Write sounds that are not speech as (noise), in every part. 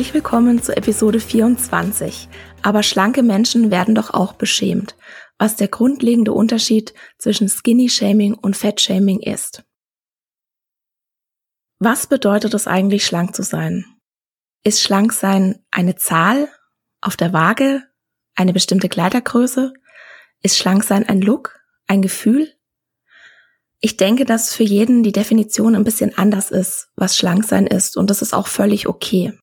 Herzlich willkommen zu Episode 24. Aber schlanke Menschen werden doch auch beschämt, was der grundlegende Unterschied zwischen Skinny Shaming und Fat Shaming ist. Was bedeutet es eigentlich, schlank zu sein? Ist schlank sein eine Zahl auf der Waage, eine bestimmte Kleidergröße? Ist schlank sein ein Look, ein Gefühl? Ich denke, dass für jeden die Definition ein bisschen anders ist, was schlank sein ist, und das ist auch völlig okay.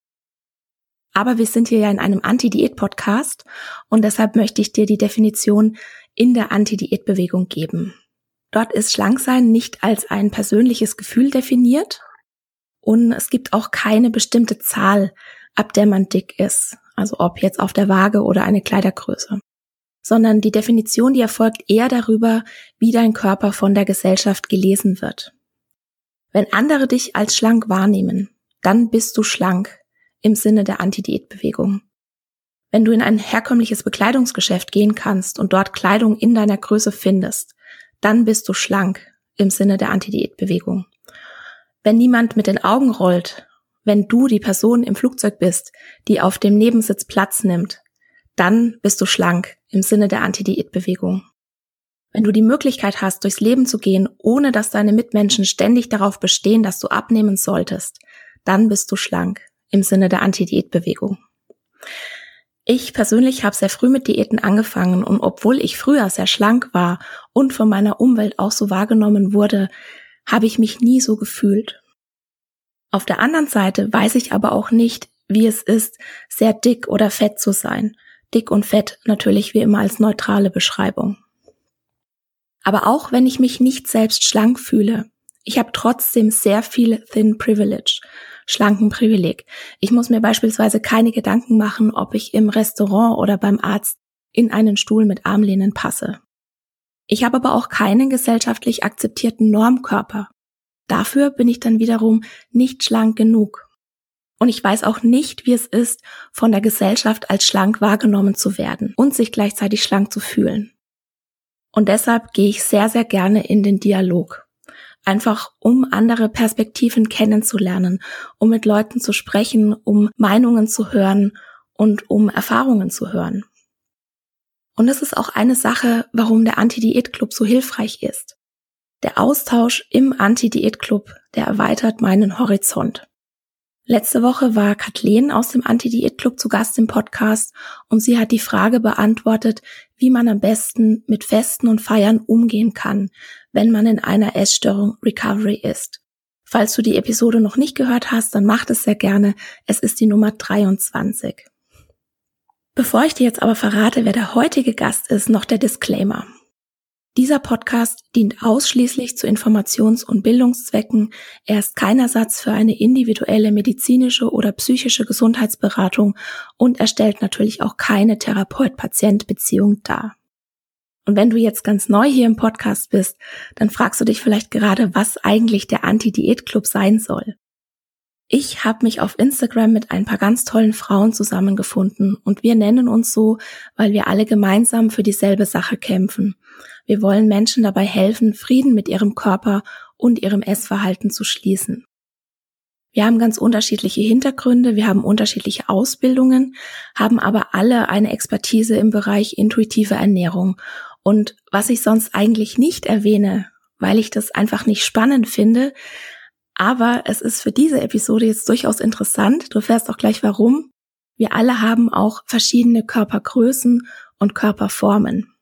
Aber wir sind hier ja in einem Anti-Diät-Podcast und deshalb möchte ich dir die Definition in der Anti-Diät-Bewegung geben. Dort ist Schlanksein nicht als ein persönliches Gefühl definiert und es gibt auch keine bestimmte Zahl, ab der man dick ist, also ob jetzt auf der Waage oder eine Kleidergröße, sondern die Definition, die erfolgt eher darüber, wie dein Körper von der Gesellschaft gelesen wird. Wenn andere dich als schlank wahrnehmen, dann bist du schlank im Sinne der Anti-Diät-Bewegung. Wenn du in ein herkömmliches Bekleidungsgeschäft gehen kannst und dort Kleidung in deiner Größe findest, dann bist du schlank im Sinne der Anti-Diät-Bewegung. Wenn niemand mit den Augen rollt, wenn du die Person im Flugzeug bist, die auf dem Nebensitz Platz nimmt, dann bist du schlank im Sinne der Anti-Diät-Bewegung. Wenn du die Möglichkeit hast, durchs Leben zu gehen, ohne dass deine Mitmenschen ständig darauf bestehen, dass du abnehmen solltest, dann bist du schlank im Sinne der Anti-Diät-Bewegung. Ich persönlich habe sehr früh mit Diäten angefangen und obwohl ich früher sehr schlank war und von meiner Umwelt auch so wahrgenommen wurde, habe ich mich nie so gefühlt. Auf der anderen Seite weiß ich aber auch nicht, wie es ist, sehr dick oder fett zu sein. Dick und fett natürlich wie immer als neutrale Beschreibung. Aber auch wenn ich mich nicht selbst schlank fühle, ich habe trotzdem sehr viel Thin Privilege schlanken Privileg. Ich muss mir beispielsweise keine Gedanken machen, ob ich im Restaurant oder beim Arzt in einen Stuhl mit Armlehnen passe. Ich habe aber auch keinen gesellschaftlich akzeptierten Normkörper. Dafür bin ich dann wiederum nicht schlank genug. Und ich weiß auch nicht, wie es ist, von der Gesellschaft als schlank wahrgenommen zu werden und sich gleichzeitig schlank zu fühlen. Und deshalb gehe ich sehr, sehr gerne in den Dialog einfach um andere Perspektiven kennenzulernen, um mit Leuten zu sprechen, um Meinungen zu hören und um Erfahrungen zu hören. Und das ist auch eine Sache, warum der Anti-Diät-Club so hilfreich ist. Der Austausch im Anti-Diät-Club, der erweitert meinen Horizont. Letzte Woche war Kathleen aus dem Anti-Diät-Club zu Gast im Podcast und sie hat die Frage beantwortet, wie man am besten mit Festen und Feiern umgehen kann, wenn man in einer Essstörung Recovery ist. Falls du die Episode noch nicht gehört hast, dann mach es sehr gerne. Es ist die Nummer 23. Bevor ich dir jetzt aber verrate, wer der heutige Gast ist, noch der Disclaimer. Dieser Podcast dient ausschließlich zu Informations- und Bildungszwecken. Er ist kein Ersatz für eine individuelle medizinische oder psychische Gesundheitsberatung und er stellt natürlich auch keine Therapeut-Patient-Beziehung dar. Und wenn du jetzt ganz neu hier im Podcast bist, dann fragst du dich vielleicht gerade, was eigentlich der Anti-Diät-Club sein soll. Ich habe mich auf Instagram mit ein paar ganz tollen Frauen zusammengefunden und wir nennen uns so, weil wir alle gemeinsam für dieselbe Sache kämpfen. Wir wollen Menschen dabei helfen, Frieden mit ihrem Körper und ihrem Essverhalten zu schließen. Wir haben ganz unterschiedliche Hintergründe, wir haben unterschiedliche Ausbildungen, haben aber alle eine Expertise im Bereich intuitive Ernährung. Und was ich sonst eigentlich nicht erwähne weil ich das einfach nicht spannend finde. Aber es ist für diese Episode jetzt durchaus interessant. Du fährst auch gleich warum. Wir alle haben auch verschiedene Körpergrößen und Körperformen.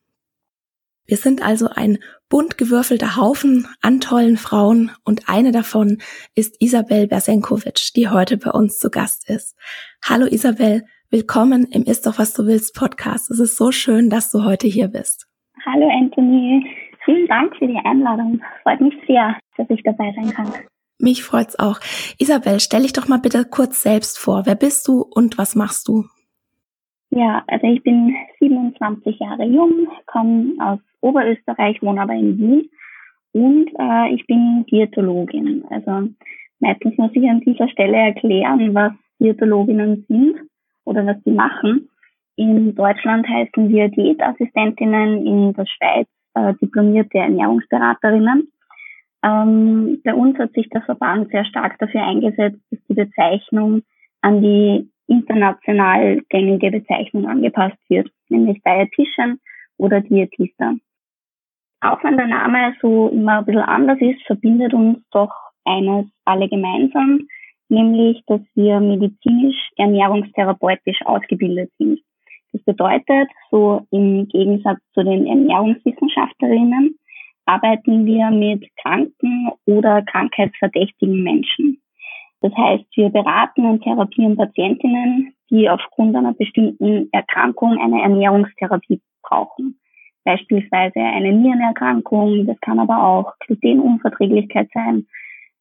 Wir sind also ein bunt gewürfelter Haufen an tollen Frauen und eine davon ist Isabel Bersenkovic, die heute bei uns zu Gast ist. Hallo Isabel, willkommen im Ist doch was du willst Podcast. Es ist so schön, dass du heute hier bist. Hallo Anthony, vielen Dank für die Einladung. Freut mich sehr, dass ich dabei sein kann. Mich freut's auch. Isabel, stell dich doch mal bitte kurz selbst vor. Wer bist du und was machst du? Ja, also ich bin 27 Jahre jung, komme aus Oberösterreich, wohne aber in Wien und äh, ich bin Diätologin. Also meistens muss ich an dieser Stelle erklären, was Diätologinnen sind oder was sie machen. In Deutschland heißen wir Diätassistentinnen, in der Schweiz äh, diplomierte Ernährungsberaterinnen. Ähm, bei uns hat sich der Verband sehr stark dafür eingesetzt, dass die Bezeichnung an die international gängige Bezeichnung angepasst wird, nämlich Dietitian oder Diätista. Auch wenn der Name so immer ein bisschen anders ist, verbindet uns doch eines alle gemeinsam, nämlich, dass wir medizinisch ernährungstherapeutisch ausgebildet sind. Das bedeutet, so im Gegensatz zu den Ernährungswissenschaftlerinnen, arbeiten wir mit kranken oder krankheitsverdächtigen Menschen. Das heißt, wir beraten und therapieren Patientinnen, die aufgrund einer bestimmten Erkrankung eine Ernährungstherapie brauchen. Beispielsweise eine Nierenerkrankung, das kann aber auch Glutenunverträglichkeit sein,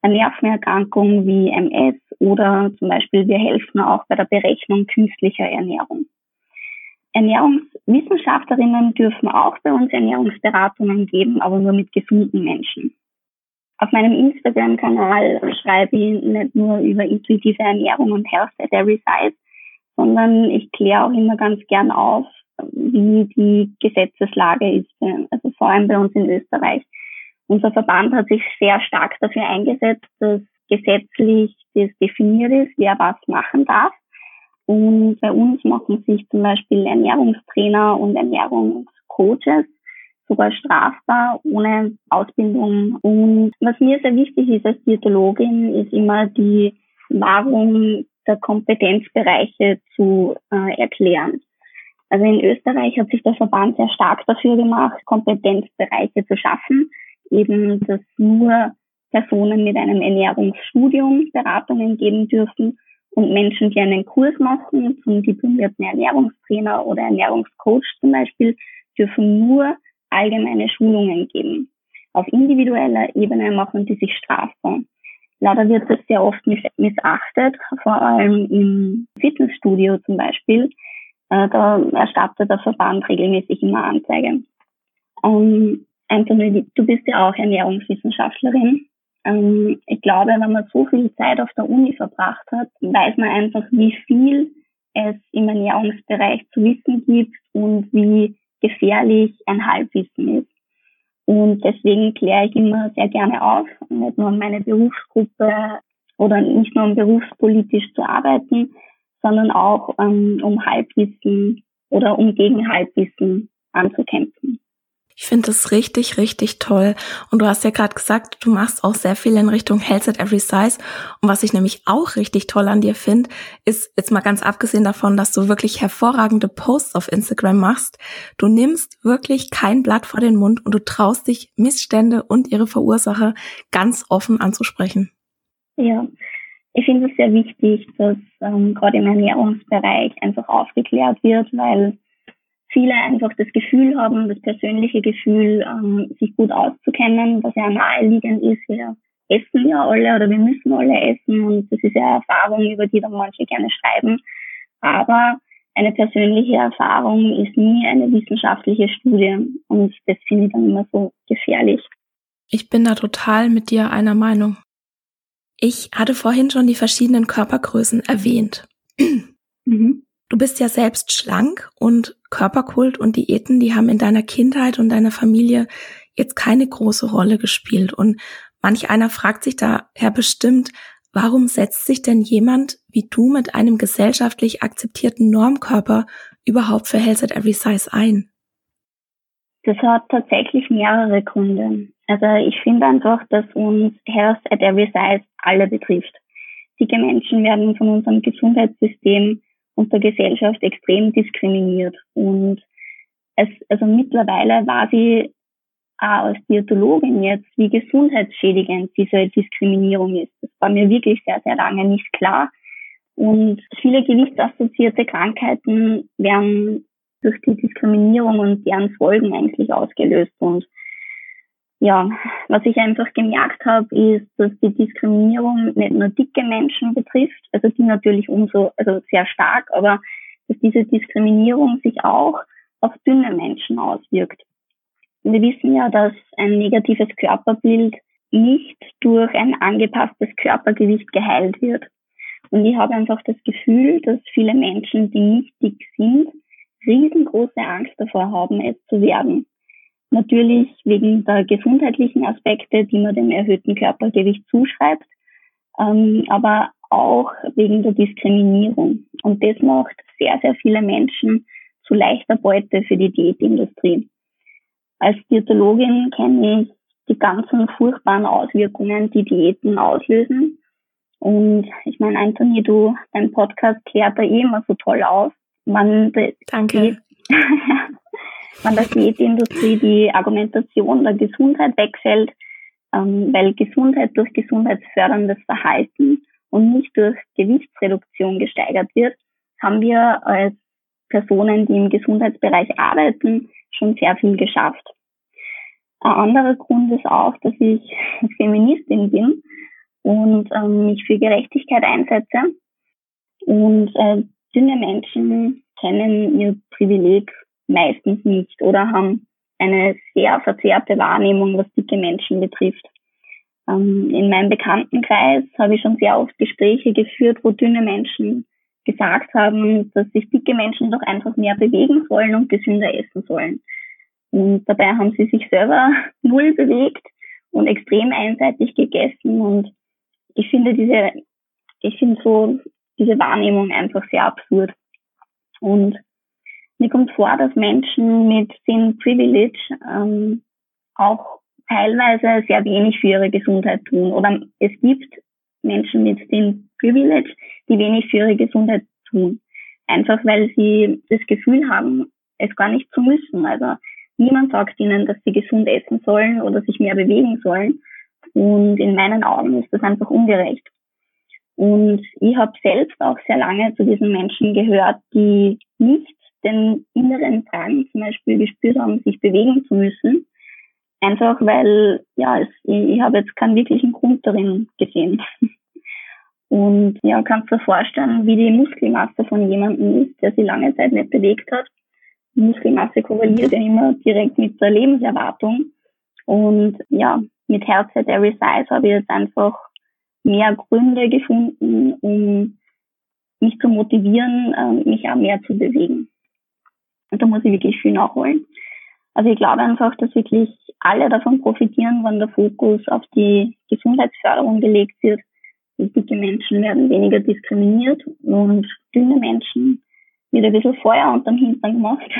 eine Nervenerkrankung wie MS oder zum Beispiel wir helfen auch bei der Berechnung künstlicher Ernährung. Ernährungswissenschaftlerinnen dürfen auch bei uns Ernährungsberatungen geben, aber nur mit gesunden Menschen. Auf meinem Instagram-Kanal schreibe ich nicht nur über intuitive Ernährung und Health at Every Size, sondern ich kläre auch immer ganz gern auf, wie die Gesetzeslage ist, also vor allem bei uns in Österreich. Unser Verband hat sich sehr stark dafür eingesetzt, dass gesetzlich das definiert ist, wer was machen darf. Und bei uns machen sich zum Beispiel Ernährungstrainer und Ernährungscoaches sogar strafbar ohne Ausbildung. Und was mir sehr wichtig ist als Diätologin, ist immer die Wahrung der Kompetenzbereiche zu äh, erklären. Also in Österreich hat sich der Verband sehr stark dafür gemacht, Kompetenzbereiche zu schaffen, eben dass nur Personen mit einem Ernährungsstudium Beratungen geben dürfen und Menschen, die einen Kurs machen zum diplomierten Ernährungstrainer oder Ernährungscoach zum Beispiel, dürfen nur allgemeine Schulungen geben. Auf individueller Ebene machen die sich strafbar. Leider wird das sehr oft missachtet, vor allem im Fitnessstudio zum Beispiel. Äh, da erstattet der Verband regelmäßig immer Anzeige. Um, Anthony, du bist ja auch Ernährungswissenschaftlerin. Ähm, ich glaube, wenn man so viel Zeit auf der Uni verbracht hat, weiß man einfach, wie viel es im Ernährungsbereich zu wissen gibt und wie gefährlich ein Halbwissen ist. Und deswegen kläre ich immer sehr gerne auf, nicht nur meine Berufsgruppe oder nicht nur um berufspolitisch zu arbeiten, sondern auch ähm, um Halbwissen oder um gegen Halbwissen anzukämpfen. Ich finde das richtig, richtig toll. Und du hast ja gerade gesagt, du machst auch sehr viel in Richtung Health at Every Size. Und was ich nämlich auch richtig toll an dir finde, ist jetzt mal ganz abgesehen davon, dass du wirklich hervorragende Posts auf Instagram machst. Du nimmst wirklich kein Blatt vor den Mund und du traust dich, Missstände und ihre Verursacher ganz offen anzusprechen. Ja, ich finde es sehr wichtig, dass ähm, gerade im Ernährungsbereich einfach aufgeklärt wird, weil viele einfach das Gefühl haben, das persönliche Gefühl, ähm, sich gut auszukennen, was ja naheliegend ist. Wir essen ja alle oder wir müssen alle essen und das ist ja Erfahrung, über die dann manche gerne schreiben. Aber eine persönliche Erfahrung ist nie eine wissenschaftliche Studie und das finde ich dann immer so gefährlich. Ich bin da total mit dir einer Meinung. Ich hatte vorhin schon die verschiedenen Körpergrößen erwähnt. (clears throat) Mhm. Du bist ja selbst schlank und Körperkult und Diäten, die haben in deiner Kindheit und deiner Familie jetzt keine große Rolle gespielt. Und manch einer fragt sich daher bestimmt, warum setzt sich denn jemand wie du mit einem gesellschaftlich akzeptierten Normkörper überhaupt für Health at Every Size ein? Das hat tatsächlich mehrere Gründe. Also ich finde einfach, dass uns Health at Every Size alle betrifft. Dicke Menschen werden von unserem Gesundheitssystem und der Gesellschaft extrem diskriminiert. Und es, also mittlerweile war sie auch als Diätologin jetzt, wie gesundheitsschädigend diese Diskriminierung ist. Das war mir wirklich sehr, sehr lange nicht klar. Und viele gewichtsassoziierte Krankheiten werden durch die Diskriminierung und deren Folgen eigentlich ausgelöst. Und ja, was ich einfach gemerkt habe, ist, dass die Diskriminierung nicht nur dicke Menschen betrifft, also die natürlich umso, also sehr stark, aber dass diese Diskriminierung sich auch auf dünne Menschen auswirkt. Wir wissen ja, dass ein negatives Körperbild nicht durch ein angepasstes Körpergewicht geheilt wird. Und ich habe einfach das Gefühl, dass viele Menschen, die nicht dick sind, riesengroße Angst davor haben, es zu werden. Natürlich wegen der gesundheitlichen Aspekte, die man dem erhöhten Körpergewicht zuschreibt, ähm, aber auch wegen der Diskriminierung. Und das macht sehr, sehr viele Menschen zu leichter Beute für die Diätindustrie. Als Diätologin kenne ich die ganzen furchtbaren Auswirkungen, die Diäten auslösen. Und ich meine, Anthony, du, dein Podcast klärt da eh immer so toll auf. Man Danke. (laughs) man der Diätindustrie die Argumentation der Gesundheit wegfällt, ähm, weil Gesundheit durch gesundheitsförderndes Verhalten und nicht durch Gewichtsreduktion gesteigert wird, haben wir als Personen, die im Gesundheitsbereich arbeiten, schon sehr viel geschafft. Ein anderer Grund ist auch, dass ich Feministin bin und ähm, mich für Gerechtigkeit einsetze. Und äh, dünne Menschen kennen ihr Privileg meistens nicht oder haben eine sehr verzerrte Wahrnehmung, was dicke Menschen betrifft. Ähm, in meinem Bekanntenkreis habe ich schon sehr oft Gespräche geführt, wo dünne Menschen gesagt haben, dass sich dicke Menschen doch einfach mehr bewegen sollen und gesünder essen sollen. Und dabei haben sie sich selber (laughs) null bewegt und extrem einseitig gegessen. Und ich finde diese, ich finde so diese Wahrnehmung einfach sehr absurd. Und mir kommt vor, dass Menschen mit Thin Privilege ähm, auch teilweise sehr wenig für ihre Gesundheit tun. Oder es gibt Menschen mit Thin Privilege, die wenig für ihre Gesundheit tun. Einfach weil sie das Gefühl haben, es gar nicht zu müssen. Also niemand sagt ihnen, dass sie gesund essen sollen oder sich mehr bewegen sollen. Und in meinen Augen ist das einfach ungerecht. Und ich habe selbst auch sehr lange zu diesen Menschen gehört, die nicht den inneren Drang zum Beispiel gespürt haben, sich bewegen zu müssen. Einfach weil, ja, es, ich, ich habe jetzt keinen wirklichen Grund darin gesehen. (laughs) Und ja, kannst du dir vorstellen, wie die Muskelmasse von jemandem ist, der sich lange Zeit nicht bewegt hat. Die Muskelmasse korreliert ja immer direkt mit der Lebenserwartung. Und ja, mit Health at Every Size habe ich jetzt einfach mehr Gründe gefunden, um mich zu motivieren, ähm, mich auch mehr zu bewegen. Und da muss ich wirklich viel nachholen. Also ich glaube einfach, dass wirklich alle davon profitieren, wenn der Fokus auf die Gesundheitsförderung gelegt wird. Dicke Menschen werden weniger diskriminiert und dünne Menschen wird ein bisschen Feuer unterm Hintern gemacht,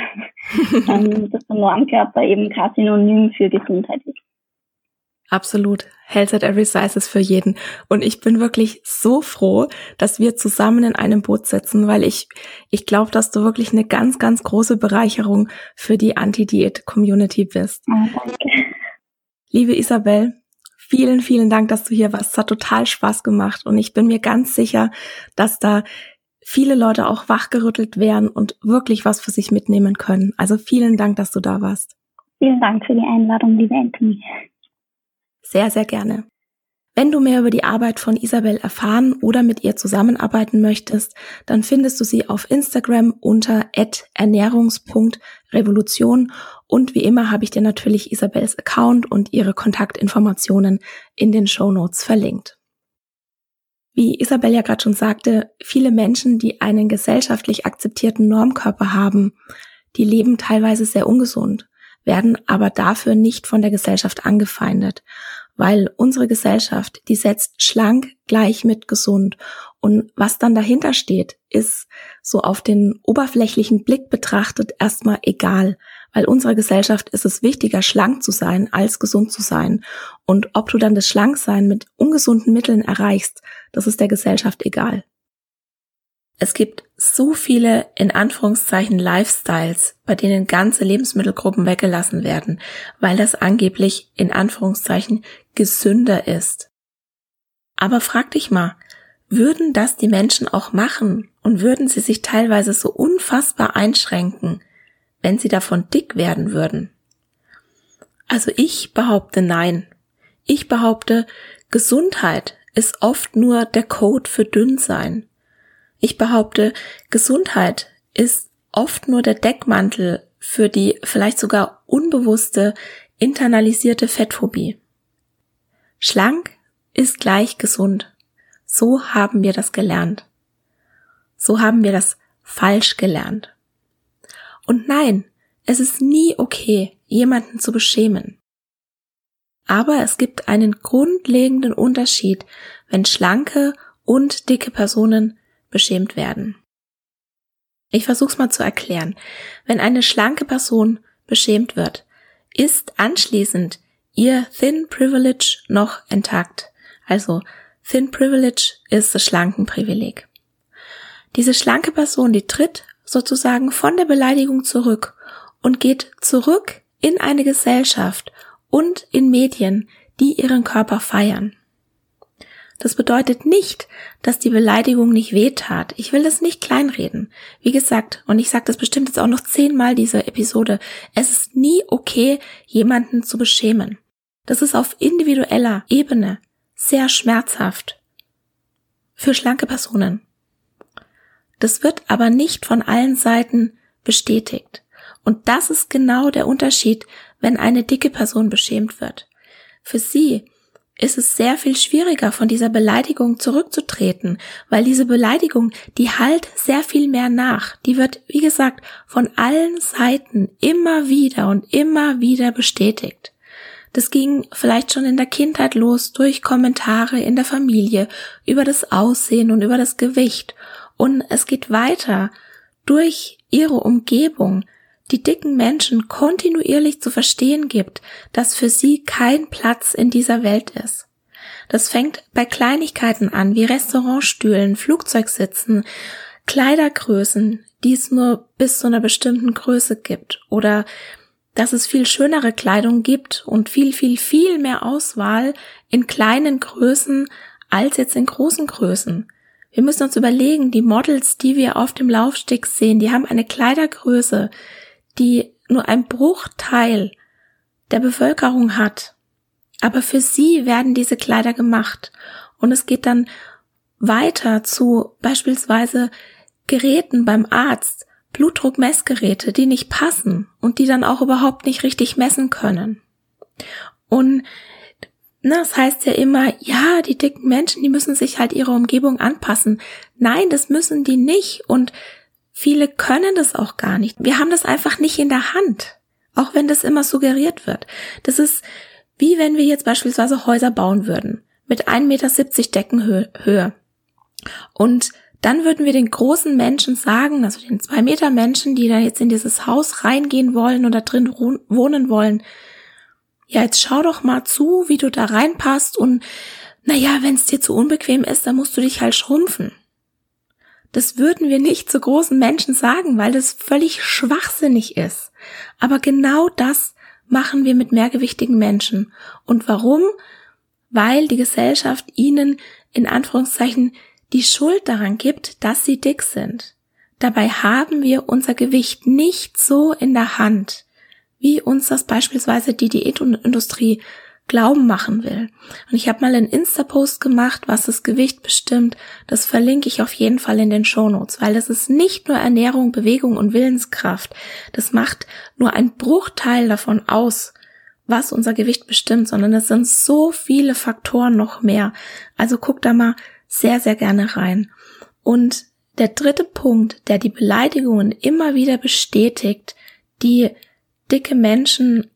(laughs) ähm, dass der Normkörper eben kein Synonym für Gesundheit ist. Absolut. Health at every size ist für jeden. Und ich bin wirklich so froh, dass wir zusammen in einem Boot sitzen, weil ich, ich glaube, dass du wirklich eine ganz, ganz große Bereicherung für die Anti-Diät-Community bist. Oh, Liebe Isabel, vielen, vielen Dank, dass du hier warst. Es hat total Spaß gemacht und ich bin mir ganz sicher, dass da viele Leute auch wachgerüttelt werden und wirklich was für sich mitnehmen können. Also vielen Dank, dass du da warst. Vielen Dank für die Einladung, liebe Anthony. Sehr, sehr gerne. Wenn du mehr über die Arbeit von Isabel erfahren oder mit ihr zusammenarbeiten möchtest, dann findest du sie auf Instagram unter ernährungs.revolution und wie immer habe ich dir natürlich Isabels Account und ihre Kontaktinformationen in den Show Notes verlinkt. Wie Isabel ja gerade schon sagte, viele Menschen, die einen gesellschaftlich akzeptierten Normkörper haben, die leben teilweise sehr ungesund werden aber dafür nicht von der Gesellschaft angefeindet. weil unsere Gesellschaft, die setzt schlank gleich mit gesund. Und was dann dahinter steht, ist so auf den oberflächlichen Blick betrachtet erstmal egal, weil unserer Gesellschaft ist es wichtiger, schlank zu sein, als gesund zu sein. Und ob du dann das Schlanksein mit ungesunden Mitteln erreichst, das ist der Gesellschaft egal. Es gibt so viele in Anführungszeichen Lifestyles, bei denen ganze Lebensmittelgruppen weggelassen werden, weil das angeblich in Anführungszeichen gesünder ist. Aber frag dich mal, würden das die Menschen auch machen und würden sie sich teilweise so unfassbar einschränken, wenn sie davon dick werden würden? Also ich behaupte nein. Ich behaupte, Gesundheit ist oft nur der Code für dünn sein. Ich behaupte, Gesundheit ist oft nur der Deckmantel für die vielleicht sogar unbewusste internalisierte Fettphobie. Schlank ist gleich gesund. So haben wir das gelernt. So haben wir das falsch gelernt. Und nein, es ist nie okay, jemanden zu beschämen. Aber es gibt einen grundlegenden Unterschied, wenn schlanke und dicke Personen beschämt werden. Ich versuch's mal zu erklären. Wenn eine schlanke Person beschämt wird, ist anschließend ihr Thin Privilege noch intakt. Also Thin Privilege ist das Schlankenprivileg. Diese schlanke Person, die tritt sozusagen von der Beleidigung zurück und geht zurück in eine Gesellschaft und in Medien, die ihren Körper feiern. Das bedeutet nicht, dass die Beleidigung nicht wehtat. Ich will das nicht kleinreden. Wie gesagt, und ich sage das bestimmt jetzt auch noch zehnmal diese Episode, es ist nie okay, jemanden zu beschämen. Das ist auf individueller Ebene sehr schmerzhaft. Für schlanke Personen. Das wird aber nicht von allen Seiten bestätigt. Und das ist genau der Unterschied, wenn eine dicke Person beschämt wird. Für sie ist es sehr viel schwieriger, von dieser Beleidigung zurückzutreten, weil diese Beleidigung, die halt sehr viel mehr nach. Die wird, wie gesagt, von allen Seiten immer wieder und immer wieder bestätigt. Das ging vielleicht schon in der Kindheit los durch Kommentare in der Familie über das Aussehen und über das Gewicht. Und es geht weiter durch ihre Umgebung, die dicken Menschen kontinuierlich zu verstehen gibt, dass für sie kein Platz in dieser Welt ist. Das fängt bei Kleinigkeiten an, wie Restaurantstühlen, Flugzeugsitzen, Kleidergrößen, die es nur bis zu einer bestimmten Größe gibt, oder dass es viel schönere Kleidung gibt und viel, viel, viel mehr Auswahl in kleinen Größen als jetzt in großen Größen. Wir müssen uns überlegen, die Models, die wir auf dem Laufsteg sehen, die haben eine Kleidergröße, die nur ein Bruchteil der Bevölkerung hat. Aber für sie werden diese Kleider gemacht. Und es geht dann weiter zu beispielsweise Geräten beim Arzt, Blutdruckmessgeräte, die nicht passen und die dann auch überhaupt nicht richtig messen können. Und na, das heißt ja immer, ja, die dicken Menschen, die müssen sich halt ihrer Umgebung anpassen. Nein, das müssen die nicht. Und Viele können das auch gar nicht. Wir haben das einfach nicht in der Hand. Auch wenn das immer suggeriert wird. Das ist wie wenn wir jetzt beispielsweise Häuser bauen würden. Mit 1,70 Meter Deckenhöhe. Und dann würden wir den großen Menschen sagen, also den zwei Meter Menschen, die da jetzt in dieses Haus reingehen wollen oder drin wohnen wollen, ja, jetzt schau doch mal zu, wie du da reinpasst und naja, wenn es dir zu unbequem ist, dann musst du dich halt schrumpfen. Das würden wir nicht zu großen Menschen sagen, weil das völlig schwachsinnig ist. Aber genau das machen wir mit mehrgewichtigen Menschen. Und warum? Weil die Gesellschaft ihnen in Anführungszeichen die Schuld daran gibt, dass sie dick sind. Dabei haben wir unser Gewicht nicht so in der Hand, wie uns das beispielsweise die Diätindustrie Glauben machen will. Und ich habe mal einen Insta-Post gemacht, was das Gewicht bestimmt. Das verlinke ich auf jeden Fall in den Shownotes, weil das ist nicht nur Ernährung, Bewegung und Willenskraft. Das macht nur ein Bruchteil davon aus, was unser Gewicht bestimmt, sondern es sind so viele Faktoren noch mehr. Also guck da mal sehr, sehr gerne rein. Und der dritte Punkt, der die Beleidigungen immer wieder bestätigt, die dicke Menschen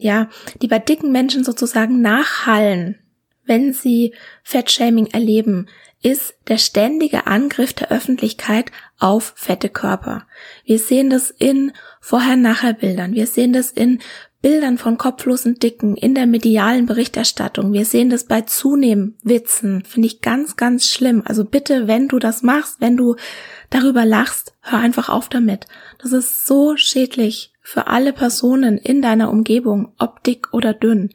ja, die bei dicken Menschen sozusagen nachhallen, wenn sie Fettshaming erleben, ist der ständige Angriff der Öffentlichkeit auf fette Körper. Wir sehen das in Vorher-Nachher-Bildern. Wir sehen das in Bildern von kopflosen Dicken in der medialen Berichterstattung. Wir sehen das bei Zunehmen-Witzen. Finde ich ganz, ganz schlimm. Also bitte, wenn du das machst, wenn du darüber lachst, hör einfach auf damit. Das ist so schädlich für alle Personen in deiner Umgebung, ob dick oder dünn.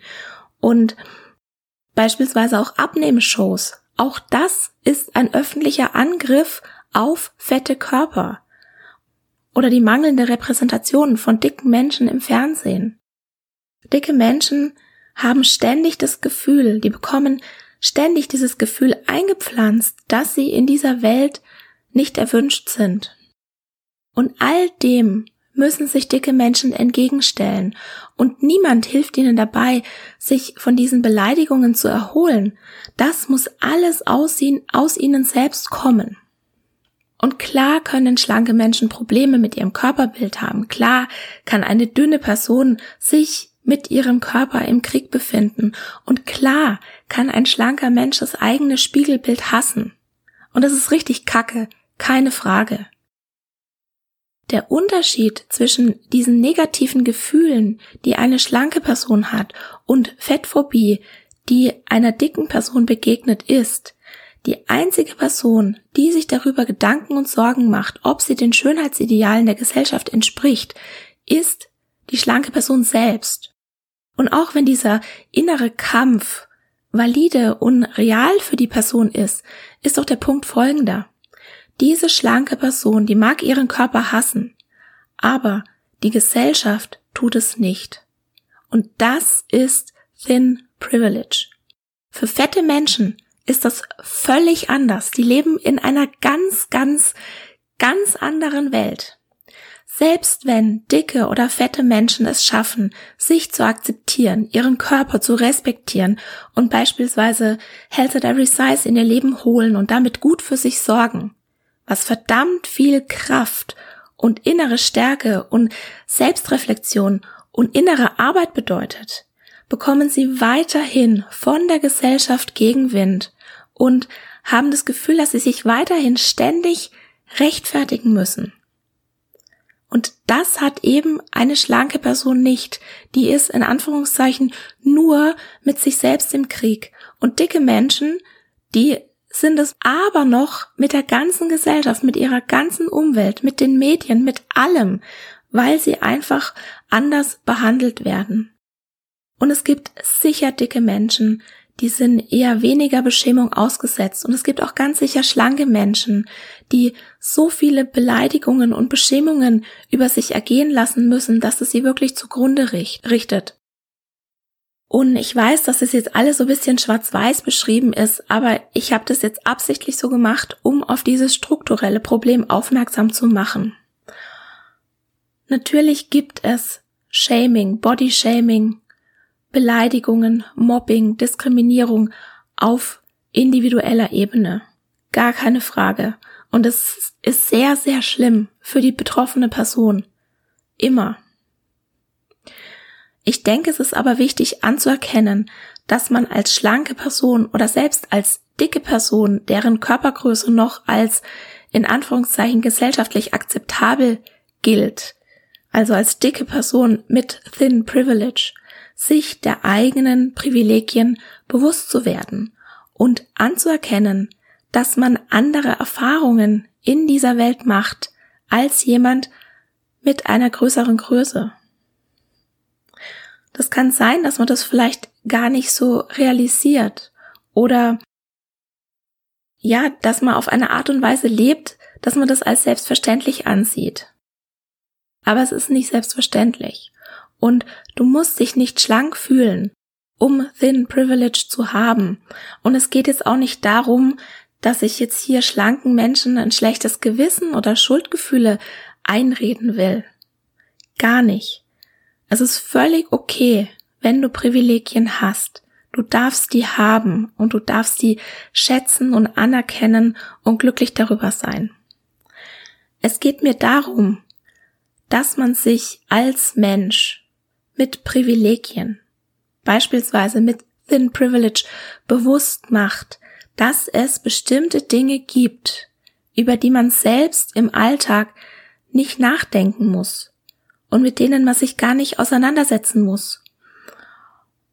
Und beispielsweise auch Abnehmshows. Auch das ist ein öffentlicher Angriff auf fette Körper. Oder die mangelnde Repräsentation von dicken Menschen im Fernsehen. Dicke Menschen haben ständig das Gefühl, die bekommen ständig dieses Gefühl eingepflanzt, dass sie in dieser Welt nicht erwünscht sind. Und all dem müssen sich dicke Menschen entgegenstellen, und niemand hilft ihnen dabei, sich von diesen Beleidigungen zu erholen. Das muss alles aus, ihnen, aus ihnen selbst kommen. Und klar können schlanke Menschen Probleme mit ihrem Körperbild haben. Klar kann eine dünne Person sich mit ihrem Körper im Krieg befinden. Und klar kann ein schlanker Mensch das eigene Spiegelbild hassen. Und das ist richtig kacke, keine Frage. Der Unterschied zwischen diesen negativen Gefühlen, die eine schlanke Person hat, und Fettphobie, die einer dicken Person begegnet ist, die einzige Person, die sich darüber Gedanken und Sorgen macht, ob sie den Schönheitsidealen der Gesellschaft entspricht, ist die schlanke Person selbst. Und auch wenn dieser innere Kampf valide und real für die Person ist, ist doch der Punkt folgender. Diese schlanke Person, die mag ihren Körper hassen, aber die Gesellschaft tut es nicht. Und das ist Thin Privilege. Für fette Menschen ist das völlig anders. Die leben in einer ganz, ganz, ganz anderen Welt. Selbst wenn dicke oder fette Menschen es schaffen, sich zu akzeptieren, ihren Körper zu respektieren und beispielsweise Health at Every Size in ihr Leben holen und damit gut für sich sorgen, was verdammt viel Kraft und innere Stärke und Selbstreflexion und innere Arbeit bedeutet, bekommen sie weiterhin von der Gesellschaft Gegenwind und haben das Gefühl, dass sie sich weiterhin ständig rechtfertigen müssen. Und das hat eben eine schlanke Person nicht. Die ist in Anführungszeichen nur mit sich selbst im Krieg. Und dicke Menschen, die sind es aber noch mit der ganzen Gesellschaft, mit ihrer ganzen Umwelt, mit den Medien, mit allem, weil sie einfach anders behandelt werden. Und es gibt sicher dicke Menschen, die sind eher weniger Beschämung ausgesetzt. Und es gibt auch ganz sicher schlanke Menschen, die so viele Beleidigungen und Beschämungen über sich ergehen lassen müssen, dass es sie wirklich zugrunde richtet. Und ich weiß, dass es jetzt alles so ein bisschen schwarz-weiß beschrieben ist, aber ich habe das jetzt absichtlich so gemacht, um auf dieses strukturelle Problem aufmerksam zu machen. Natürlich gibt es Shaming, Body-Shaming, Beleidigungen, Mobbing, Diskriminierung auf individueller Ebene. Gar keine Frage. Und es ist sehr, sehr schlimm für die betroffene Person. Immer. Ich denke, es ist aber wichtig anzuerkennen, dass man als schlanke Person oder selbst als dicke Person, deren Körpergröße noch als in Anführungszeichen gesellschaftlich akzeptabel gilt, also als dicke Person mit Thin Privilege, sich der eigenen Privilegien bewusst zu werden und anzuerkennen, dass man andere Erfahrungen in dieser Welt macht als jemand mit einer größeren Größe. Das kann sein, dass man das vielleicht gar nicht so realisiert oder ja, dass man auf eine Art und Weise lebt, dass man das als selbstverständlich ansieht. Aber es ist nicht selbstverständlich. Und du musst dich nicht schlank fühlen, um Thin Privilege zu haben. Und es geht jetzt auch nicht darum, dass ich jetzt hier schlanken Menschen ein schlechtes Gewissen oder Schuldgefühle einreden will. Gar nicht. Es ist völlig okay, wenn du Privilegien hast. Du darfst die haben und du darfst die schätzen und anerkennen und glücklich darüber sein. Es geht mir darum, dass man sich als Mensch mit Privilegien, beispielsweise mit Thin Privilege, bewusst macht, dass es bestimmte Dinge gibt, über die man selbst im Alltag nicht nachdenken muss und mit denen man sich gar nicht auseinandersetzen muss.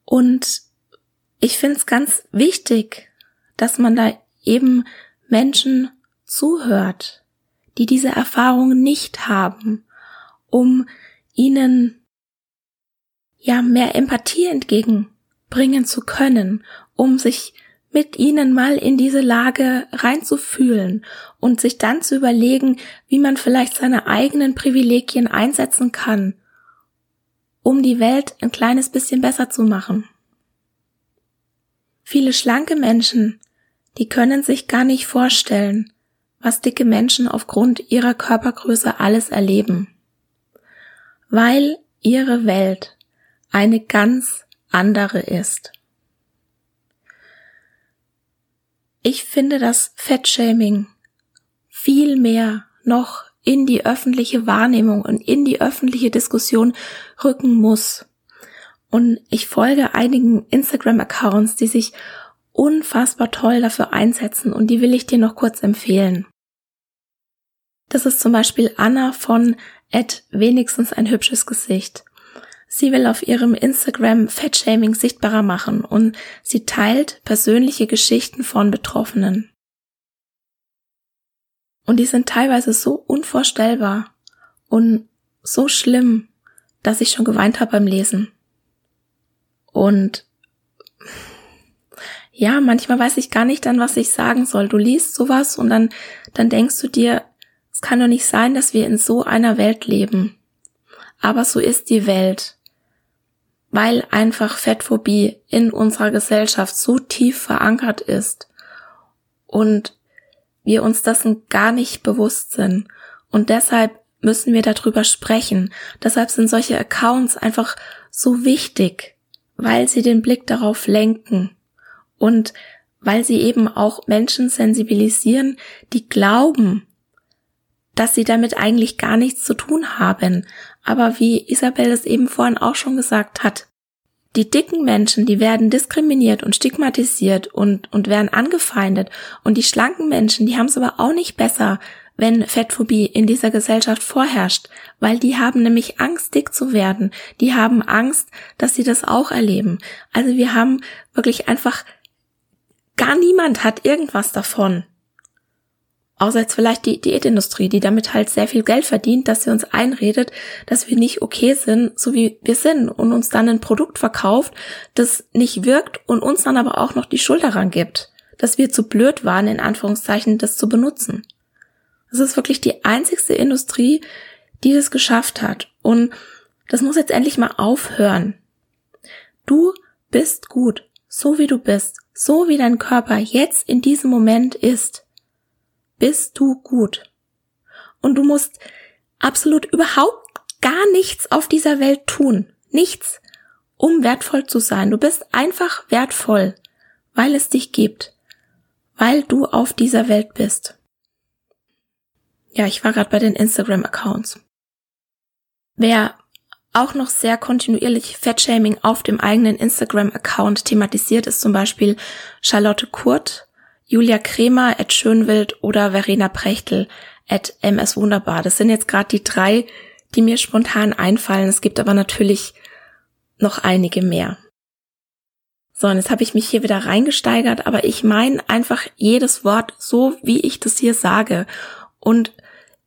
Und ich finde es ganz wichtig, dass man da eben Menschen zuhört, die diese Erfahrung nicht haben, um ihnen ja mehr Empathie entgegenbringen zu können, um sich mit ihnen mal in diese Lage reinzufühlen und sich dann zu überlegen, wie man vielleicht seine eigenen Privilegien einsetzen kann, um die Welt ein kleines bisschen besser zu machen. Viele schlanke Menschen, die können sich gar nicht vorstellen, was dicke Menschen aufgrund ihrer Körpergröße alles erleben, weil ihre Welt eine ganz andere ist. Ich finde, dass Fettshaming viel mehr noch in die öffentliche Wahrnehmung und in die öffentliche Diskussion rücken muss. Und ich folge einigen Instagram-Accounts, die sich unfassbar toll dafür einsetzen und die will ich dir noch kurz empfehlen. Das ist zum Beispiel Anna von Ed wenigstens ein hübsches Gesicht. Sie will auf ihrem Instagram Fettshaming sichtbarer machen und sie teilt persönliche Geschichten von Betroffenen. Und die sind teilweise so unvorstellbar und so schlimm, dass ich schon geweint habe beim Lesen. Und ja, manchmal weiß ich gar nicht dann, was ich sagen soll. Du liest sowas und dann, dann denkst du dir, es kann doch nicht sein, dass wir in so einer Welt leben. Aber so ist die Welt weil einfach Fettphobie in unserer Gesellschaft so tief verankert ist und wir uns dessen gar nicht bewusst sind. Und deshalb müssen wir darüber sprechen. Deshalb sind solche Accounts einfach so wichtig, weil sie den Blick darauf lenken und weil sie eben auch Menschen sensibilisieren, die glauben, dass sie damit eigentlich gar nichts zu tun haben. Aber wie Isabel es eben vorhin auch schon gesagt hat, die dicken Menschen, die werden diskriminiert und stigmatisiert und, und werden angefeindet. Und die schlanken Menschen, die haben es aber auch nicht besser, wenn Fettphobie in dieser Gesellschaft vorherrscht, weil die haben nämlich Angst, dick zu werden. Die haben Angst, dass sie das auch erleben. Also wir haben wirklich einfach, gar niemand hat irgendwas davon außer jetzt vielleicht die Diätindustrie, die damit halt sehr viel Geld verdient, dass sie uns einredet, dass wir nicht okay sind, so wie wir sind und uns dann ein Produkt verkauft, das nicht wirkt und uns dann aber auch noch die Schuld daran gibt, dass wir zu blöd waren, in Anführungszeichen, das zu benutzen. Das ist wirklich die einzigste Industrie, die das geschafft hat. Und das muss jetzt endlich mal aufhören. Du bist gut, so wie du bist, so wie dein Körper jetzt in diesem Moment ist bist du gut. Und du musst absolut überhaupt gar nichts auf dieser Welt tun. Nichts, um wertvoll zu sein. Du bist einfach wertvoll, weil es dich gibt, weil du auf dieser Welt bist. Ja, ich war gerade bei den Instagram-Accounts. Wer auch noch sehr kontinuierlich Fettshaming auf dem eigenen Instagram-Account thematisiert, ist zum Beispiel Charlotte Kurt. Julia Kremer, at Schönwild oder Verena Prechtel, at MS Wunderbar. Das sind jetzt gerade die drei, die mir spontan einfallen. Es gibt aber natürlich noch einige mehr. So, und jetzt habe ich mich hier wieder reingesteigert, aber ich meine einfach jedes Wort so, wie ich das hier sage. Und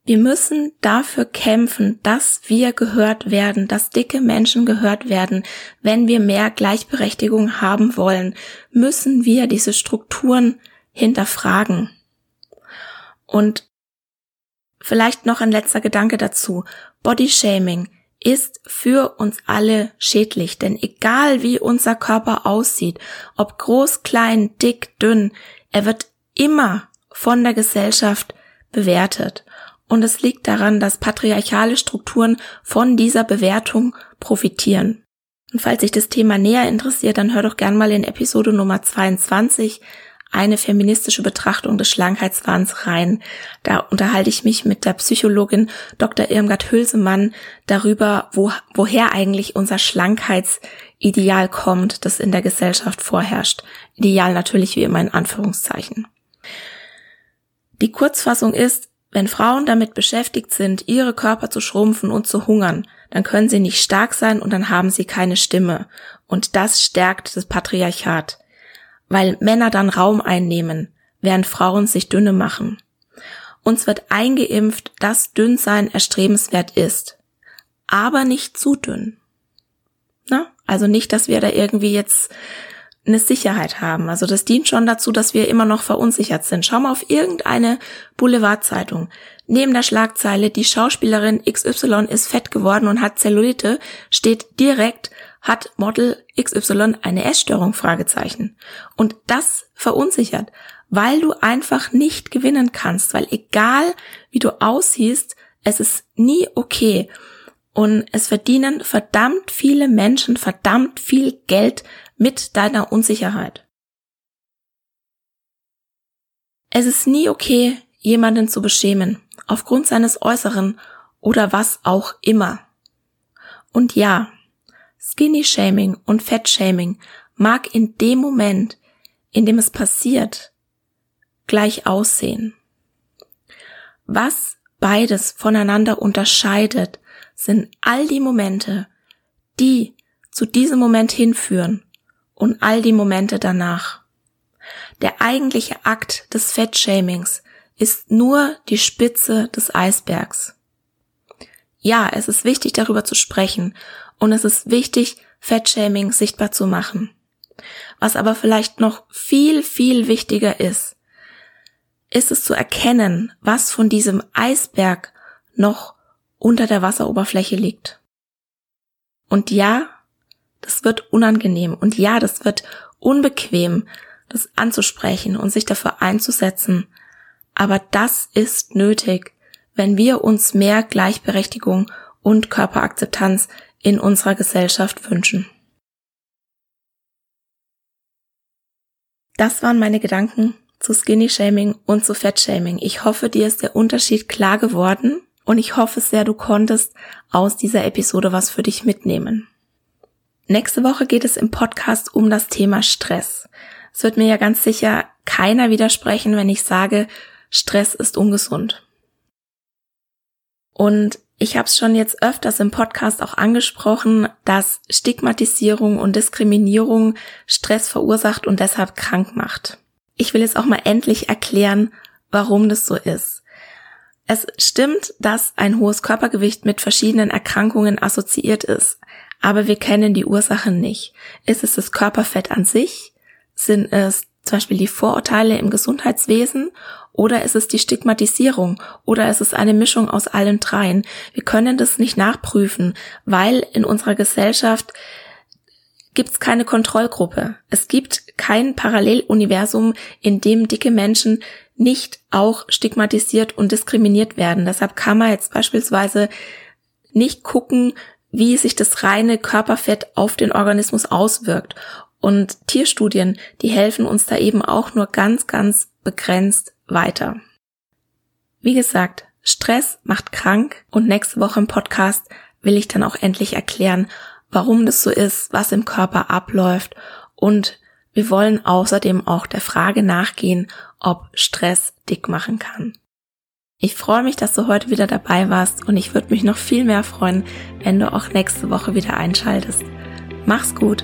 wir müssen dafür kämpfen, dass wir gehört werden, dass dicke Menschen gehört werden. Wenn wir mehr Gleichberechtigung haben wollen, müssen wir diese Strukturen hinterfragen. Und vielleicht noch ein letzter Gedanke dazu. Bodyshaming ist für uns alle schädlich, denn egal wie unser Körper aussieht, ob groß, klein, dick, dünn, er wird immer von der Gesellschaft bewertet. Und es liegt daran, dass patriarchale Strukturen von dieser Bewertung profitieren. Und falls sich das Thema näher interessiert, dann hör doch gern mal in Episode Nummer 22 eine feministische Betrachtung des Schlankheitswahns rein. Da unterhalte ich mich mit der Psychologin Dr. Irmgard Hülsemann darüber, wo, woher eigentlich unser Schlankheitsideal kommt, das in der Gesellschaft vorherrscht. Ideal natürlich wie immer in Anführungszeichen. Die Kurzfassung ist, wenn Frauen damit beschäftigt sind, ihre Körper zu schrumpfen und zu hungern, dann können sie nicht stark sein und dann haben sie keine Stimme. Und das stärkt das Patriarchat weil Männer dann Raum einnehmen, während Frauen sich dünne machen. Uns wird eingeimpft, dass Dünnsein erstrebenswert ist, aber nicht zu dünn. Na? Also nicht, dass wir da irgendwie jetzt eine Sicherheit haben. Also das dient schon dazu, dass wir immer noch verunsichert sind. Schau mal auf irgendeine Boulevardzeitung. Neben der Schlagzeile, die Schauspielerin XY ist fett geworden und hat Zellulite, steht direkt, hat Model XY eine Essstörung? Fragezeichen. Und das verunsichert, weil du einfach nicht gewinnen kannst, weil egal wie du aussiehst, es ist nie okay. Und es verdienen verdammt viele Menschen verdammt viel Geld mit deiner Unsicherheit. Es ist nie okay, jemanden zu beschämen, aufgrund seines Äußeren oder was auch immer. Und ja, Skinny Shaming und Fat Shaming mag in dem Moment, in dem es passiert, gleich aussehen. Was beides voneinander unterscheidet, sind all die Momente, die zu diesem Moment hinführen und all die Momente danach. Der eigentliche Akt des Fettshamings ist nur die Spitze des Eisbergs. Ja, es ist wichtig darüber zu sprechen und es ist wichtig, Fettshaming sichtbar zu machen. Was aber vielleicht noch viel, viel wichtiger ist, ist es zu erkennen, was von diesem Eisberg noch unter der Wasseroberfläche liegt. Und ja, das wird unangenehm und ja, das wird unbequem, das anzusprechen und sich dafür einzusetzen. Aber das ist nötig, wenn wir uns mehr Gleichberechtigung und Körperakzeptanz in unserer Gesellschaft wünschen. Das waren meine Gedanken zu Skinny Shaming und zu Fat Shaming. Ich hoffe, dir ist der Unterschied klar geworden und ich hoffe sehr, du konntest aus dieser Episode was für dich mitnehmen. Nächste Woche geht es im Podcast um das Thema Stress. Es wird mir ja ganz sicher keiner widersprechen, wenn ich sage, Stress ist ungesund. Und ich habe es schon jetzt öfters im Podcast auch angesprochen, dass Stigmatisierung und Diskriminierung Stress verursacht und deshalb krank macht. Ich will jetzt auch mal endlich erklären, warum das so ist. Es stimmt, dass ein hohes Körpergewicht mit verschiedenen Erkrankungen assoziiert ist, aber wir kennen die Ursachen nicht. Ist es das Körperfett an sich? Sind es zum Beispiel die Vorurteile im Gesundheitswesen oder ist es die Stigmatisierung oder ist es eine Mischung aus allen dreien? Wir können das nicht nachprüfen, weil in unserer Gesellschaft gibt es keine Kontrollgruppe. Es gibt kein Paralleluniversum, in dem dicke Menschen nicht auch stigmatisiert und diskriminiert werden. Deshalb kann man jetzt beispielsweise nicht gucken, wie sich das reine Körperfett auf den Organismus auswirkt. Und Tierstudien, die helfen uns da eben auch nur ganz, ganz begrenzt weiter. Wie gesagt, Stress macht krank und nächste Woche im Podcast will ich dann auch endlich erklären, warum das so ist, was im Körper abläuft und wir wollen außerdem auch der Frage nachgehen, ob Stress dick machen kann. Ich freue mich, dass du heute wieder dabei warst und ich würde mich noch viel mehr freuen, wenn du auch nächste Woche wieder einschaltest. Mach's gut!